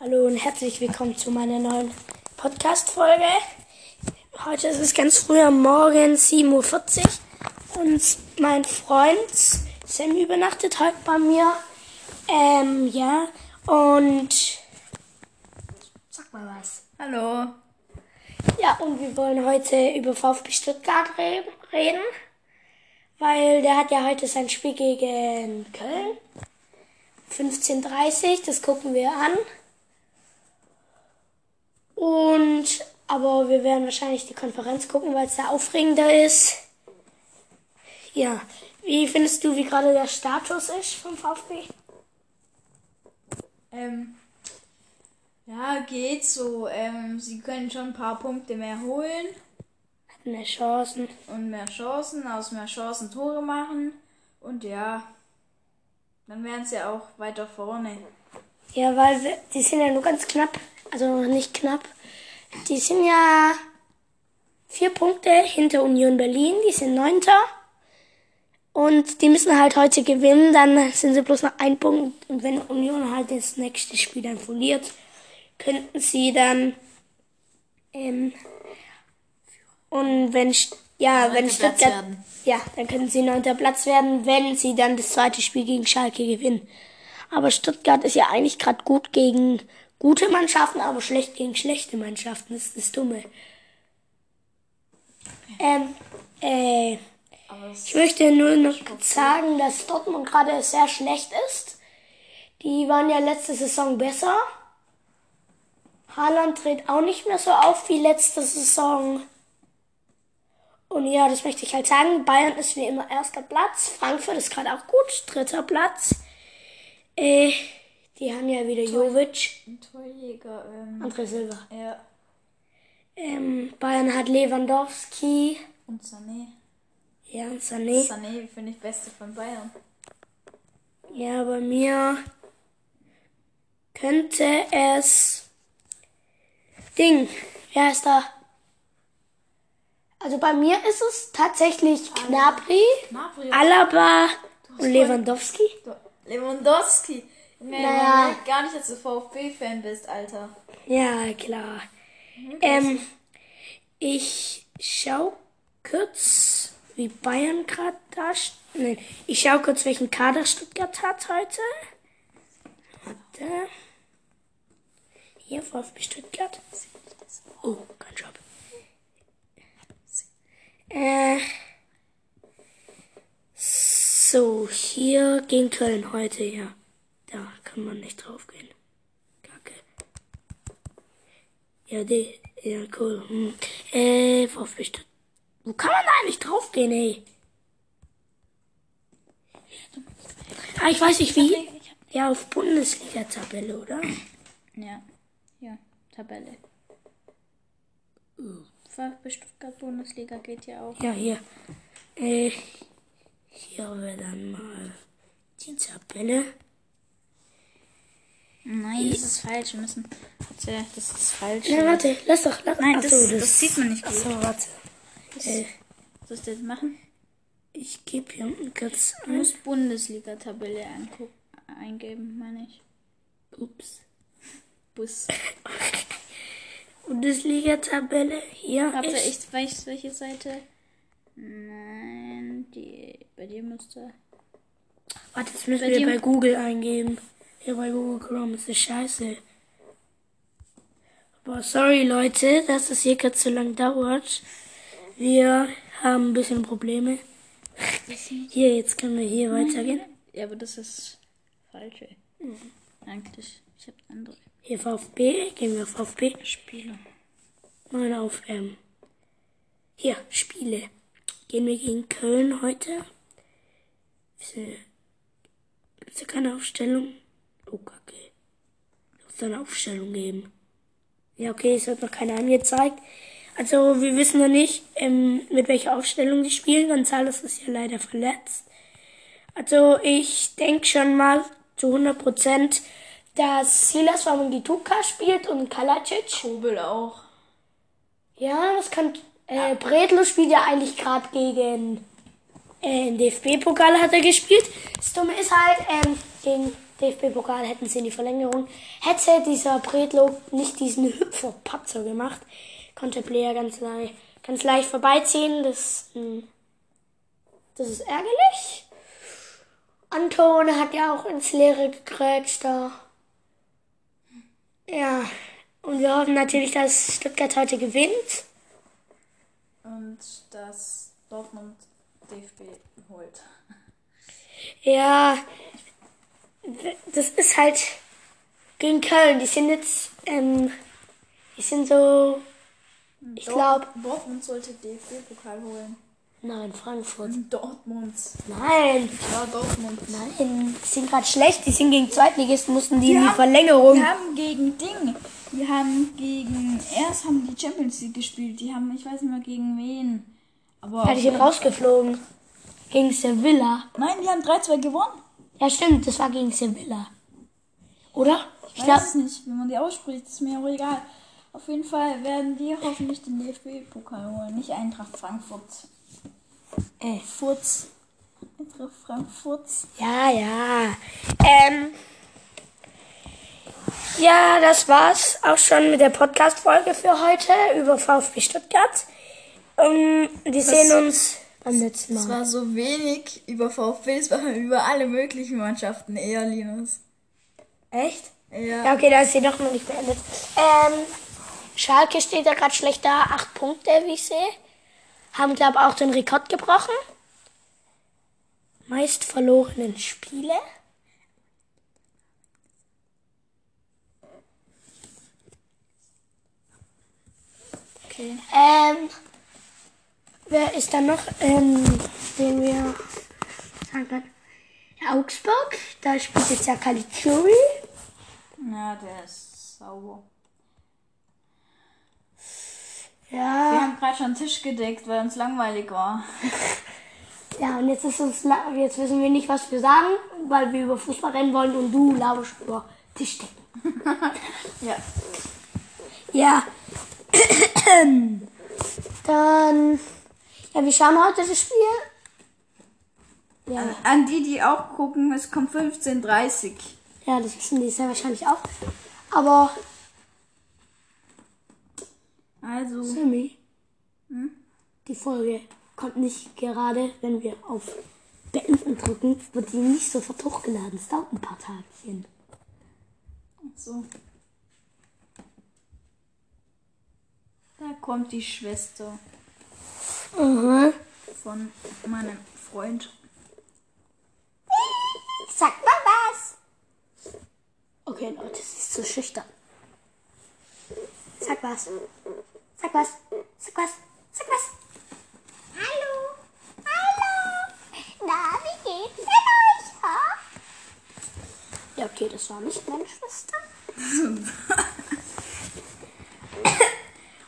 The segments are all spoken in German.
Hallo und herzlich willkommen zu meiner neuen Podcast-Folge. Heute ist es ganz früh am Morgen, 7.40 Uhr. Und mein Freund Sam übernachtet heute bei mir. Ähm, ja. Und sag mal was. Hallo. Ja, und wir wollen heute über VfB Stuttgart re reden. Weil der hat ja heute sein Spiel gegen Köln. 15.30 das gucken wir an. Und, aber wir werden wahrscheinlich die Konferenz gucken, weil es da aufregender ist. Ja, wie findest du, wie gerade der Status ist vom VfB? Ähm, ja, geht so. Ähm, sie können schon ein paar Punkte mehr holen mehr Chancen. und mehr Chancen, aus mehr Chancen Tore machen. Und ja, dann wären sie ja auch weiter vorne. Ja, weil wir, die sind ja nur ganz knapp, also noch nicht knapp. Die sind ja vier Punkte hinter Union Berlin, die sind Neunter. Und die müssen halt heute gewinnen, dann sind sie bloß noch ein Punkt. Und wenn Union halt das nächste Spiel dann verliert, könnten sie dann ähm, und wenn ja, wenn Stuttgart ja, dann könnten sie neunter Platz werden, wenn sie dann das zweite Spiel gegen Schalke gewinnen. Aber Stuttgart ist ja eigentlich gerade gut gegen gute Mannschaften, aber schlecht gegen schlechte Mannschaften. Das ist das Dumme. Ähm, äh, ich möchte nur noch kurz sagen, dass Dortmund gerade sehr schlecht ist. Die waren ja letzte Saison besser. Haaland tritt auch nicht mehr so auf wie letzte Saison. Und ja, das möchte ich halt sagen. Bayern ist wie immer erster Platz. Frankfurt ist gerade auch gut, dritter Platz. Äh, die haben ja wieder Jovic, ein Torjäger. Ähm, André Silva. ja, Ähm, Bayern hat Lewandowski, und Sané. ja, und Sané. Sané finde ich beste von Bayern. Ja, bei mir könnte es Ding. Wer ist da? Also bei mir ist es tatsächlich Gnabry, Gnabry. Alaba und Lewandowski. Lewandowski. Nee, Naja. gar nicht, dass du VfB-Fan bist, Alter. Ja, klar. Ähm, ich schau kurz, wie Bayern gerade da Nein, ich schau kurz, welchen Kader Stuttgart hat heute. Warte. Hier, VfB Stuttgart. Oh, kein Job. Äh. So, hier gegen Köln heute, ja. Da kann man nicht drauf gehen. Kacke. Ja, die, ja, cool. Hm. Äh, Stuttgart. Wo kann man da eigentlich draufgehen, ey? Ah, ich weiß nicht wie. Ja, auf Bundesliga-Tabelle, oder? Ja, ja, Tabelle. VfB Stuttgart Bundesliga geht ja auch. Ja, hier. Äh, hier wäre dann mal die Tabelle. Nein, das ist falsch. Wir müssen. Warte, Das ist falsch. Na, warte, lass doch. Lass, Nein, das, so, das, sieht man nicht gut. Achso, warte. Äh, Was sollst du jetzt machen? ich gebe hier unten kurz Du musst Bundesliga-Tabelle eingeben, meine ich. Ups. Bus. Bundesliga-Tabelle. Hier Warte, ist. ich weiß welche Seite. Nein, die. Bei dir müsste. Warte, das müssen Bei wir bei Google eingeben. Hier bei Google Chrome ist das scheiße. Aber sorry Leute, dass es hier gerade so lang dauert. Wir haben ein bisschen Probleme. Hier, jetzt können wir hier weitergehen. Ja, aber das ist falsche. Eigentlich. Ich habe andere Hier VfB, gehen wir auf VfB. Spiele. Mal auf, ähm, hier, Spiele. Gehen wir gegen Köln heute. Gibt es ja keine Aufstellung? Oh, kacke. Muss da eine Aufstellung geben. Ja, okay, es wird noch keine angezeigt. Also, wir wissen noch nicht, ähm, mit welcher Aufstellung die spielen. González ist ja leider verletzt. Also, ich denke schon mal zu 100 Prozent, dass Silas Wamangituka spielt und Kalacic. Kobel auch. Ja, das kann. Äh, Bredlo spielt ja eigentlich gerade gegen. Äh, DFB-Pokal hat er gespielt. Das Dumme ist halt, ähm, gegen DFB-Pokal hätten sie in die Verlängerung. Hätte dieser Bredlo nicht diesen Hüpfer-Patzer gemacht, konnte Player ganz, leicht, ganz leicht vorbeiziehen. Das, hm, das ist ärgerlich. Anton hat ja auch ins Leere gekrätscht da. Ja, und wir hoffen natürlich, dass Stuttgart heute gewinnt. Und dass Dortmund DFB holt. Ja, das ist halt gegen Köln. Die sind jetzt, ähm, die sind so, ich glaube, Dortmund sollte DFB-Pokal holen. nein, Frankfurt. Dortmund. Nein, Ja, Dortmund. nein, die sind gerade schlecht. Die sind gegen Zweitligisten, mussten die in die Verlängerung. Die haben gegen Ding. Die haben gegen. Erst haben die Champions League gespielt. Die haben, ich weiß nicht mehr gegen wen. Aber. Ja, die sind rausgeflogen. Gegen Sevilla. Nein, die haben 3-2 gewonnen. Ja, stimmt, das war gegen Sevilla. Oder? Ich weiß es nicht, wie man die ausspricht, ist mir auch egal. Auf jeden Fall werden die hoffentlich den DFB-Pokal holen, nicht Eintracht Frankfurt. äh, Furz. Eintracht Frankfurt. Ja, ja. Ähm, ja, das war's auch schon mit der Podcast-Folge für heute über VfB Stuttgart. Ähm, wir sehen uns beim letzten Es Mal. war so wenig über VfB, es war über alle möglichen Mannschaften eher, Linus. Echt? Ja. Ja, okay, da ist sie doch noch nicht beendet. Ähm, Schalke steht da gerade schlecht da. Acht Punkte, wie ich sehe. Haben, glaube auch den Rekord gebrochen. Meist verlorenen Spiele. Okay. Ähm, wer ist da noch, ähm, den wir sagen können? Ja, Augsburg, da spielt jetzt ja Caligiuri. Ja, der ist sauber. Wir Ja, haben gerade schon einen Tisch gedeckt, weil uns langweilig war. ja, und jetzt ist uns, jetzt wissen wir nicht, was wir sagen, weil wir über Fußball reden wollen und du laberst über Tischdecken. Ja. Ja. Dann, ja, wir schauen heute das Spiel. Ja, An, an die, die auch gucken, es kommt 15.30 ja, das wissen die sehr wahrscheinlich auch. Aber, Also, Sammy, die Folge kommt nicht gerade, wenn wir auf Beenden drücken, wird die nicht sofort hochgeladen. Es dauert ein paar Tagchen. so. Da kommt die Schwester Mhm. von meinem Freund. Sag mal was. Okay, Leute, sie ist zu schüchtern. Sag was. Sag was. Sag was. Sag was. Hallo. Hallo. Na, wie geht's denn euch? Ha? Ja, okay, das war nicht meine Schwester.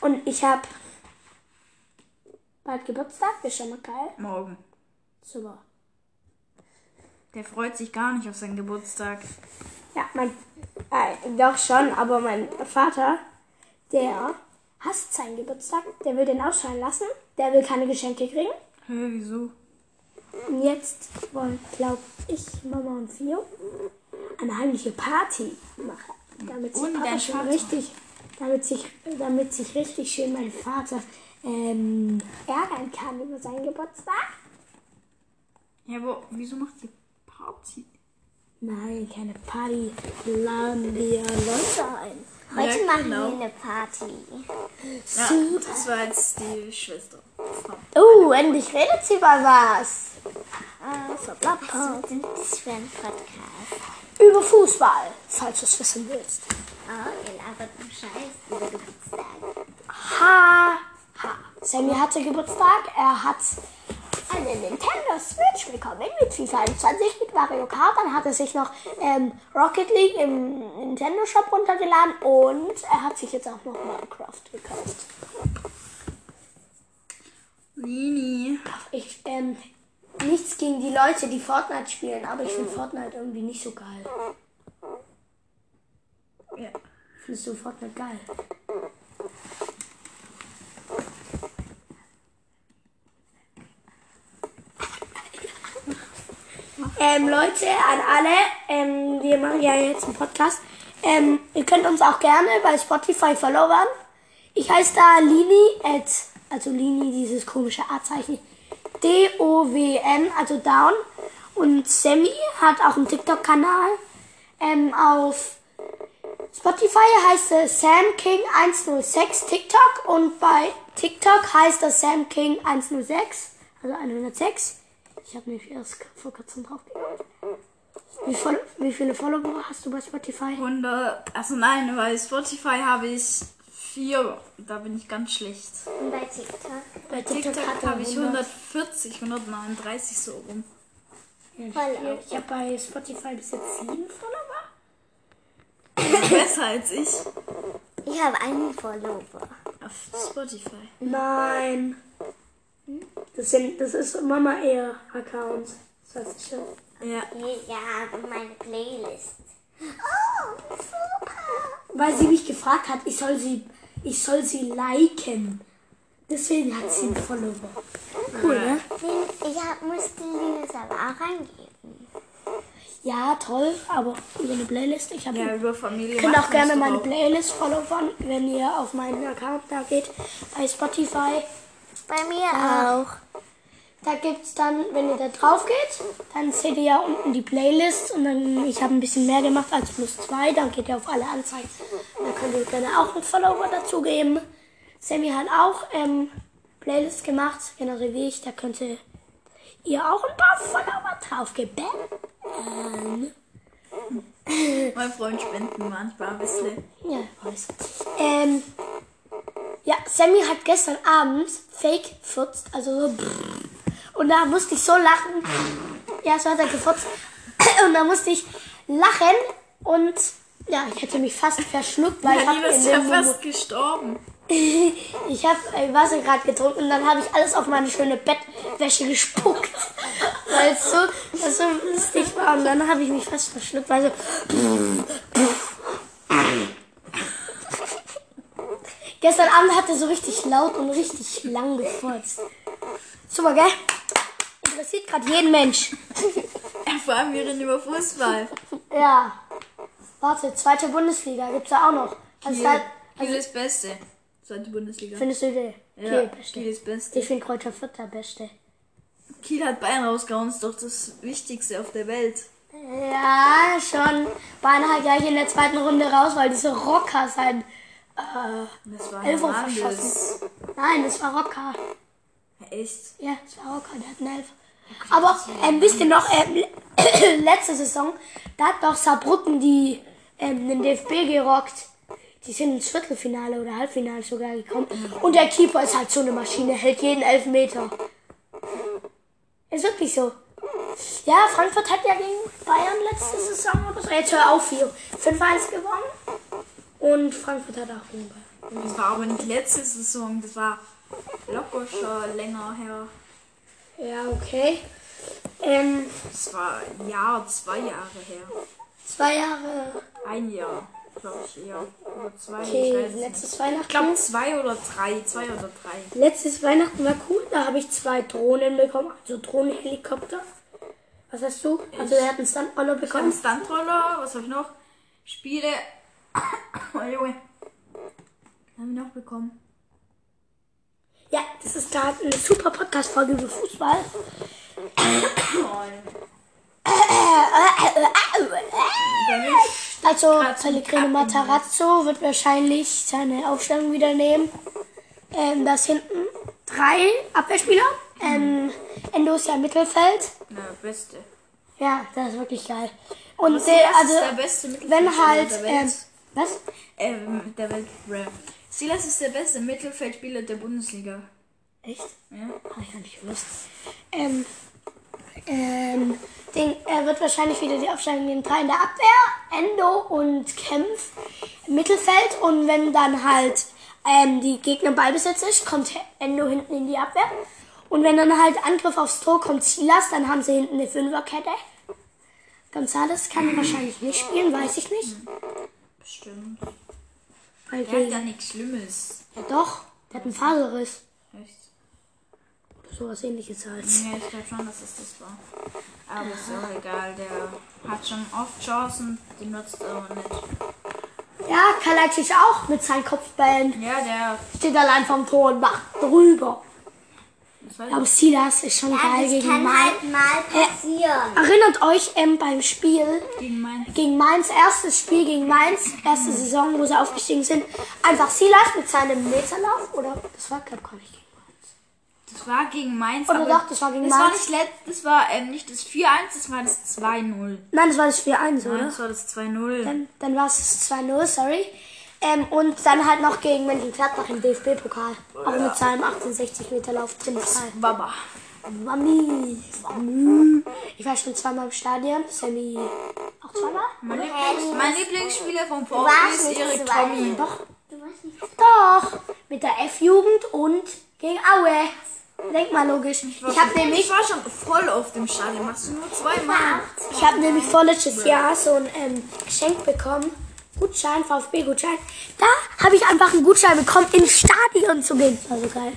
Und ich habe bald Geburtstag. Ist schon mal geil. Morgen. Super. Der freut sich gar nicht auf seinen Geburtstag. Ja, mein, äh, doch schon, aber mein Vater, der hasst seinen Geburtstag, der will den ausschalten lassen, der will keine Geschenke kriegen. Hä, wieso? Und jetzt wollen, glaube ich, Mama und Fio eine heimliche Party machen. Damit sich Papa schon Vater? richtig, damit sich, damit sich richtig schön mein Vater ähm, ärgern kann über seinen Geburtstag. Ja, aber wieso macht ihr Party? Nein, keine Party. Laden wir Leute ein. Heute Ja, machen genau. wir eine Party. Ja, das war jetzt die Schwester. Oh, endlich redet sie mal was. Was ist denn das für ein Podcast? Über Fußball, falls du es wissen willst. Oh, ihr labert einen Scheiß über Geburtstag. Ha. Sammy hatte Geburtstag. Er hat eine Nintendo Switch bekommen mit FIFA 21 mit Mario Kart. Dann hat er sich noch ähm, Rocket League im Nintendo Shop runtergeladen und er hat sich jetzt auch noch Minecraft gekauft. Lini. Ich, ähm, nichts gegen die Leute, die Fortnite spielen, aber ich finde Fortnite irgendwie nicht so geil. Ja. Findest du Fortnite geil? Ähm, Leute, an alle, ähm, wir machen ja jetzt einen Podcast. Ähm, ihr könnt uns auch gerne bei Spotify followern. Ich heiße da Lini, at, also Lini, dieses komische A-Zeichen. D-O-W-N, also Down. Und Sammy hat auch einen TikTok-Kanal. Ähm, auf Spotify heißt es Sam King 106 TikTok und bei TikTok heißt das Sam King 106, also 106. Ich habe mich erst vor kurzem drauf geguckt. Wie, voll, wie viele Follower hast du bei Spotify? 100, also nein, bei Spotify habe ich vier. Da bin ich ganz schlecht. Und bei TikTok. Bei TikTok er habe ich 100. 140, 139 so rum. Voll Ich habe bei Spotify bis jetzt sieben Follower. Besser als ich Ich habe einen Follower. auf Spotify. Nein. Das, sind, das ist Mama eher Accounts. Das heißt schon. Ja. Ich habe meine Playlist. Oh, super. Weil sie mich gefragt hat, ich soll sie, ich soll sie liken. Deswegen hat sie einen Follower. Cool, ne? Ich hab, musste Linus aber auch angeben. Ja, toll, aber über eine Playlist. Ich habe Ja, über Familie. Ihr könnt auch gerne meine Playlist followern, wenn ihr auf meinen Account da geht, bei Spotify. Bei mir auch. Da gibt's dann, wenn ihr da drauf geht, dann seht ihr ja unten die Playlist und dann, ich habe ein bisschen mehr gemacht als plus zwei, dann geht ihr auf alle Anzeigen. Da könnt ihr gerne auch einen Follower dazugeben. Sammy hat auch ähm, Playlist gemacht, genauso wie ich, da könnt ihr ihr auch ein paar Follower draufgeben. Ähm, Mein Freund spenden manchmal ein bisschen. Ja, weiß. Ähm, ja, Sammy hat gestern Abend Fake gefurzt, also so. Und da musste ich so lachen. Ja, so hat er gefurzt. Und da musste ich lachen und ja, ich hätte mich fast verschluckt, weil ich Ja, habe ist in ja fast gestorben. ich habe äh, Wasser gerade getrunken und dann habe ich alles auf meine schöne Bettwäsche gespuckt. Weil es so, so lustig war. Und dann habe ich mich fast verschluckt, weil so. Gestern Abend hat er so richtig laut und richtig lang gefurzt. Super, gell? Interessiert gerade jeden Mensch. Vor allem wir reden über Fußball. Ja. Warte, zweite Bundesliga gibt's da auch noch. Also, Kiel, da, Kiel ist Beste. Zweite Bundesliga. findest du die? Ja, Okay, beste. Kiel ist Beste. Ich finde Kräuter Vierter beste. Kiel hat Bayern rausgehauen, ist doch das Wichtigste auf der Welt. Ja, schon. Bayern hat gleich in der zweiten Runde raus, weil diese Rocker sein Das war Elfer verschossen. Nein, das war Rocker. Echt? Ja, das war Rocker, der hat einen Elfer. Aber ähm, wisst ihr noch, ähm, letzte Saison, da hat doch Saarbrücken die ähm, den DFB gerockt. Die sind ins Viertelfinale oder Halbfinale sogar gekommen. Und der Keeper ist halt so eine Maschine, hält jeden Elfmeter. Ist wirklich so. Ja, Frankfurt hat ja gegen Bayern letzte Saison oder so. Jetzt hör auf hier. 5-1 gewonnen. Und Frankfurt hat auch Bayern. Das war aber nicht letzte Saison, das war locker schon länger her. Ja, okay. Ähm, Das war ein Jahr, zwei Jahre her. zwei Jahre. Ein Jahr, glaube ich eher. Oder zwei, ich Okay, weiß es nicht. letztes Weihnachten. Ich glaube zwei oder drei, zwei oder drei. Letztes Weihnachten war cool, da habe ich zwei Drohnen bekommen, also Drohnenhelikopter. Was hast du? Also er hat einen Stunt-Roller Ich bekommen. einen Stuntroller, was habe ich noch? Spiele. Oh Junge. Was habe ich noch bekommen? Ja, das ist da eine super Podcast-Folge über Fußball. Also Pellegrino Matarazzo wird wahrscheinlich seine Aufstellung wieder nehmen. Ähm, das hinten drei Abwehrspieler. Ähm, Endo ist ja im Mittelfeld. Na, beste. Ja, das ist wirklich geil. Und der, also der beste wenn halt ähm? Was? Ähm, der Welt. Rap. Silas ist der beste Mittelfeldspieler der Bundesliga. Echt? Ja. Hab ich gar nicht gewusst. Ähm, ähm, Ding, er wird wahrscheinlich wieder die Aufstellung nehmen. Drei in der Abwehr, Endo und Kempf im Mittelfeld. Und wenn dann halt ähm, die Gegner Ballbesitz ist, kommt Endo hinten in die Abwehr. Und wenn dann halt Angriff aufs Tor kommt Silas, dann haben sie hinten eine Fünferkette. Gonzales kann wahrscheinlich nicht spielen, weiß ich nicht. Bestimmt. Weil Der hat ja nichts Schlimmes. ja doch, der hat einen Faserriss. Echt? Sowas ähnliches halt. Ja, ich glaube schon, dass es das war. Aber ist auch egal, der hat schon oft Chancen, die nutzt er aber nicht. Ja, Kalajdzic auch mit seinen Kopfbällen. Ja, der. Steht allein vom Tor und macht drüber. Das weiß Aber Silas ist schon Ja, geil das gegen kann Mainz. halt mal passieren. Erinnert euch ähm, beim Spiel. Gegen Mainz. gegen Mainz, erstes Spiel gegen Mainz, erste Saison, wo sie aufgestiegen sind. Einfach Silas mit seinem Meterlauf, oder? Das war, glaube ich, gar nicht gegen Das war gegen Mainz. Oder aber doch, das war gegen das War Mainz. nicht let, das war ähm, nicht das 4-1, das war das 2-0. Nein, das war das 4-1, Nein, oder? das war das 2-0. Dann, dann war es 2-0, sorry. Ähm, und dann halt noch gegen Mönchengladbach im DFB-Pokal. Auch mit seinem 68 Meter Lauf drin. Baba. Mami, Mami. Ich war schon zweimal im Stadion. Sammy auch zweimal? Mein, Lieblings, mein Lieblingsspieler vom VfB ist Erik. Tommy. Doch, doch. Mit der F-Jugend und gegen Aue. Denk mal logisch. Ich habe nämlich, Ich war schon voll auf dem Stadion. Machst du nur zweimal? ich habe nämlich vorletztes Jahr so ein ähm, Geschenk bekommen. Gutschein, VfB-Gutschein. Da habe ich einfach einen Gutschein bekommen, ins Stadion zu gehen. Das war so geil.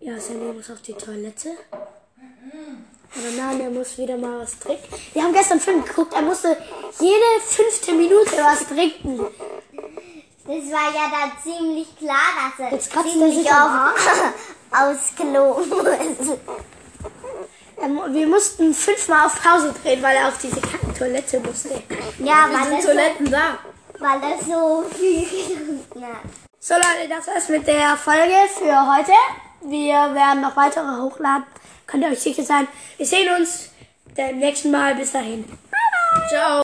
Ja, Sammy muss auf die Toilette. Aber nein, er muss wieder mal was trinken. Wir haben gestern Film geguckt, er musste jede fünfte Minute was trinken. Das war ja dann ziemlich klar, dass er Jetzt kratzt er ziemlich sich am auf, aufs Klo muss. Wir mussten fünfmal auf Pause drehen, weil er auf diese Toilette musste. Ja, weil das, so, Toiletten da. weil das so viel getrunken hat. So Leute, das war's mit der Folge für heute. Wir werden noch weitere hochladen. Könnt ihr euch sicher sein. Wir sehen uns beim nächsten Mal. Bis dahin. Ciao.